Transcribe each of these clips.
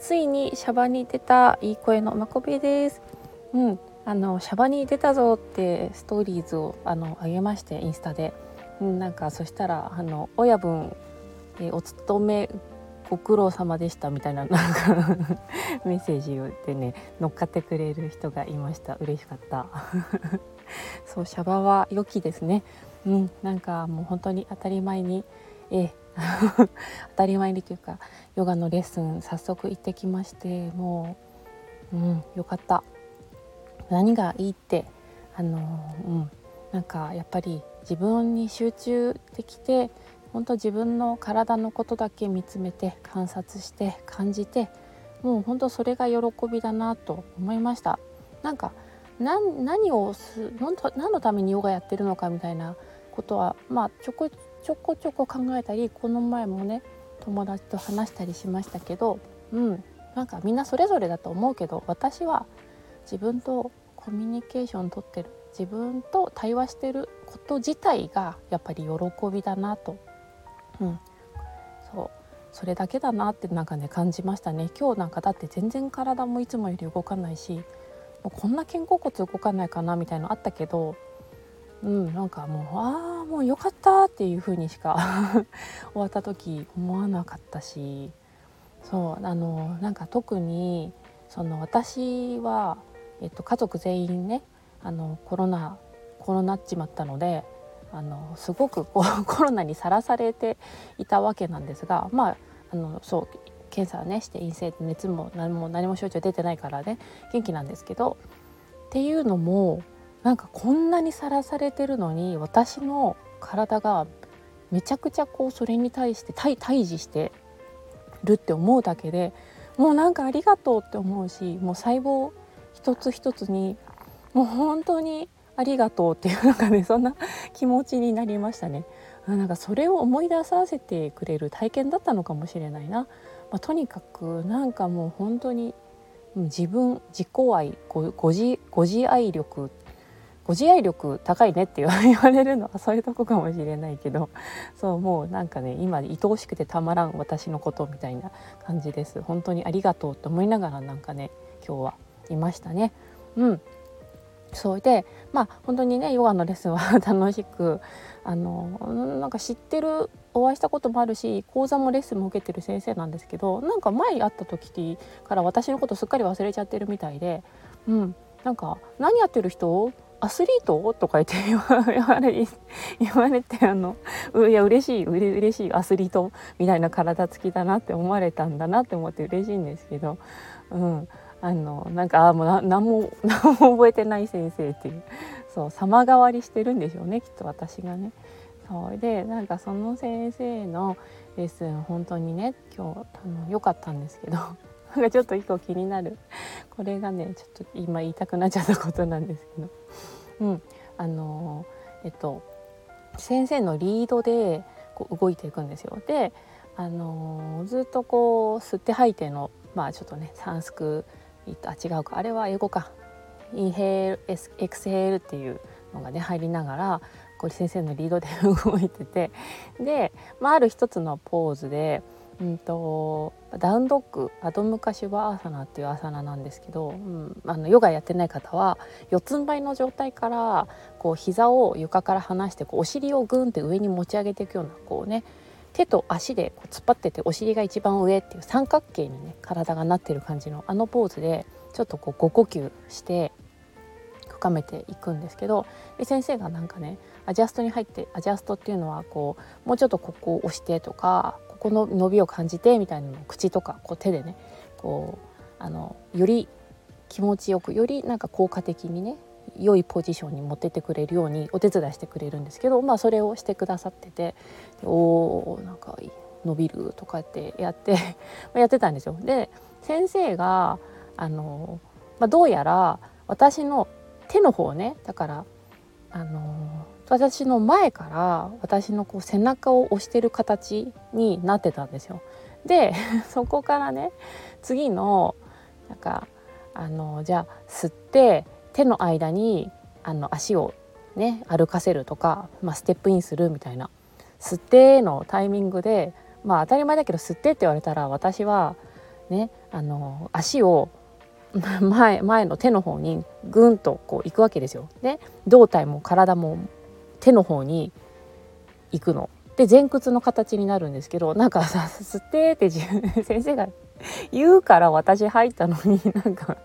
ついにシャバに出たいい声のまこべです。うんあのシャバに出たぞってストーリーズをあの上げましてインスタで、うん、なんかそしたらあの親分、えお勤めご苦労様でしたみたいななんか メッセージでね乗っかってくれる人がいました。嬉しかった。そうシャバは良きですね。うんなんかもう本当に当たり前にえ 当たり前にというかヨガのレッスン早速行ってきましてもううんよかった。何がいいってあのうんなんかやっぱり自分に集中できて本当自分の体のことだけ見つめて観察して感じてもう本当それが喜びだなと思いました。なんか何をす何のためにヨガやってるのかみたいなことはまあちょこちょこちょこ考えたりこの前もね友達と話したりしましたけどうんなんかみんなそれぞれだと思うけど私は自分とコミュニケーションとってる自分と対話してること自体がやっぱり喜びだなと。うん、そうそれだけだなってなんかね感じましたね。今日なんかだって全然体もいつもより動かないしもうこんな肩甲骨動かないかなみたいのあったけどうんなんかもうああもうよかったっていう風にしか 終わった時思わなかったしそうあのなんか特にその私は、えっと、家族全員ねあのコロナコロナっちまったのであのすごくこう コロナにさらされていたわけなんですがまああのそう検査ねして陰性で熱も何も何も症状出てないからね元気なんですけどっていうのもなんかこんなにさらされてるのに私の体がめちゃくちゃこうそれに対して対対峙してるって思うだけでもうなんかありがとうって思うしもう細胞一つ一つにもう本当にありがとうっていうなんかねそんな気持ちになりましたね。なんかそれを思い出させてくれる体験だったのかもしれないな。まあ、とにかくなんかもう本当に自分自己愛ご自ご自愛力ご自愛力高いねって 言われるのはそういうとこかもしれないけどそうもうなんかね今愛おしくてたまらん私のことみたいな感じです。本当にありがとうと思いながらなんかね今日はいましたね。うん。そうでまあ本当にねヨガのレッスンは 楽しくあのなんか知ってるお会いしたこともあるし講座もレッスンも受けてる先生なんですけどなんか前会った時から私のことすっかり忘れちゃってるみたいで、うん、なんか「何やってる人？アスリート?」とか言って言われ言われてあのいや嬉しいうれ嬉しいアスリートみたいな体つきだなって思われたんだなって思って嬉しいんですけど、うん、あのなんかあもう何も 何も覚えてない先生っていうそう様変わりしてるんでしょうねきっと私がね。そうでなんかその先生のレッスン本当にね今日あの良かったんですけどちょっと一個気になる。これがねちょっと今言いたくなっちゃったことなんですけど、うん、あのえっと先生のリードでこう動いていくんですよ。であのずっとこう吸って吐いてのまあちょっとねサンスクあ違うか。あれは英語か。インヘールエクセールっていうのがね入りながらこれ先生のリードで 動いてて。で、まあ、ある一つのポーズで、うんと、ダウンドッグアドムカシュバアーサナっていうアーサナなんですけど、うん、あのヨガやってない方は四つん這いの状態からこう膝を床から離してこうお尻をグンって上に持ち上げていくようなこうね手と足でこう突っ張っててお尻が一番上っていう三角形にね体がなってる感じのあのポーズでちょっとこう5呼吸して深めていくんですけどで先生がなんかねアジャストに入ってアジャストっていうのはこうもうちょっとここを押してとかここの伸びを感じてみたいなのを口とかこう手でねこうあのより気持ちよくよりなんか効果的にね良いポジションに持ってってくれるようにお手伝いしてくれるんですけど、まあ、それをしてくださってて「おーなんか伸びる」とかってやって やってたんですよ。で先生があの、まあ、どうやら私の手の方ねだからあの私の前から私のこう背中を押してる形になってたんですよ。で そこからね次のなんかあのじゃあ吸って手の間にあの足をね歩かせるとか、まあ、ステップインするみたいな吸ってのタイミングでまあ当たり前だけど吸ってって言われたら私はねあの足を 前前の手の方にぐんとこう行くわけですよ。で胴体も体も手の方に行くの。で前屈の形になるんですけどなんかさ「吸って」って先生が言うから私入ったのに なんか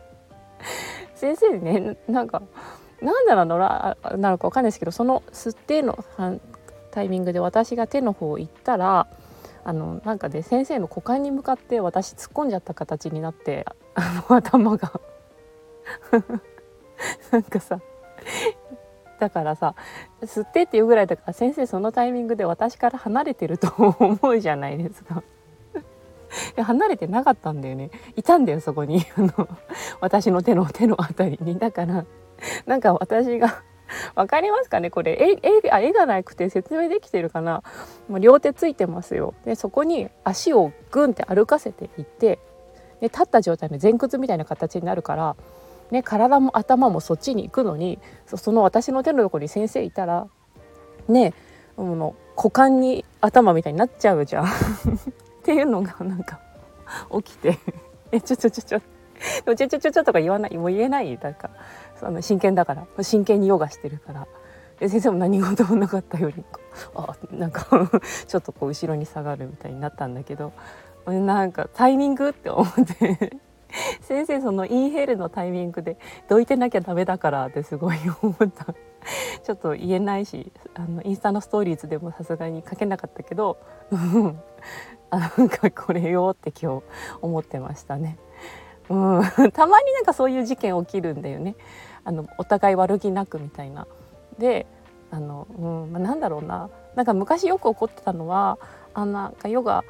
先生ねなんかなんだろうなのかわかんないですけどその吸ってのタイミングで私が手の方行ったらあのなんかで、ね、先生の股間に向かって私突っ込んじゃった形になってあの頭が。なんかさだからさ吸ってっていうぐらいだから先生そのタイミングで私から離れてると思うじゃないですか。離れてなかったんだよね。いたんだよそこに。あの私の手の手のあたりに。だからなんか私がわかりますかねこれ。絵絵あ絵がなくて説明できてるかな。もう両手ついてますよ。でそこに足をグンって歩かせていってで立った状態の前屈みたいな形になるから、ね、体も頭もそっちに行くのにその私の手のとこに先生いたらねの股間に頭みたいになっちゃうじゃん。っていうのがなんか起きて。え「ちょちょちょちょ」ちょちょちょちょとか言わないもう言えない。なんかその真剣だから。真剣にヨガしてるから。先生も何事もなかったよりあなんか ちょっとこう後ろに下がるみたいになったんだけどなんかタイミングって思って 先生そのインヘルのタイミングでどいてなきゃダメだからってすごい思ったちょっと言えないしあのインスタのストーリーズでもさすがに書けなかったけど あなんかこれよって今日思ってましたね。うん、たまになんかそういう事件起きるんだよね。あのお互い悪気なくみたいな。であの、うんまあ、なんだろうななんか昔よく起こってたのはあなんかヨガ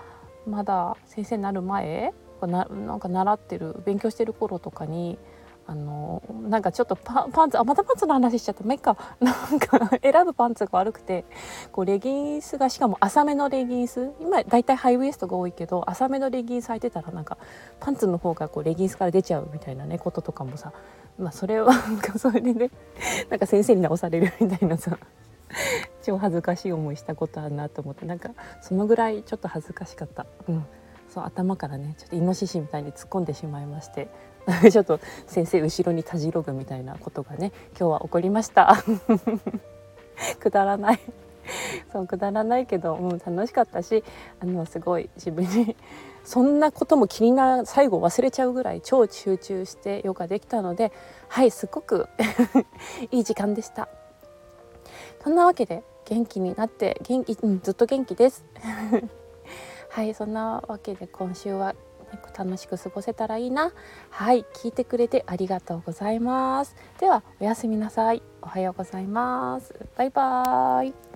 まだ先生になる前ななんか習ってる勉強してる頃とかにあのなんかちょっとパンツあまたパンツの話しちゃった。まあいいか。なんか選ぶパンツが悪くてこうレギンスがしかも浅めのレギンス。今だいたいハイウエストが多いけど浅めのレギンス履いてたらなんかパンツの方がこうレギンスから出ちゃうみたいなねこととかもさ。まあそれはそれでねなんか先生に直されるみたいなさ。超恥ずかしい思いしたことあるなと思ってなんかそのぐらいちょっと恥ずかしかった。うんそう頭からねちょっとイノシシみたいに突っ込んでしまいまして ちょっと先生後ろにたじろぐみたいなことがね今日は起こりました くだらないそうくだらないけど、うん、楽しかったしあのすごい自分にそんなことも気にな最後忘れちゃうぐらい超集中してヨガできたのではいすっごく いい時間でした。そんなわけで元気になって元気、うん、ずっと元気です。はいそんなわけで今週は楽しく過ごせたらいいな。はい聞いてくれてありがとうございます。ではおやすみなさい。おはようございます。バイバーイ。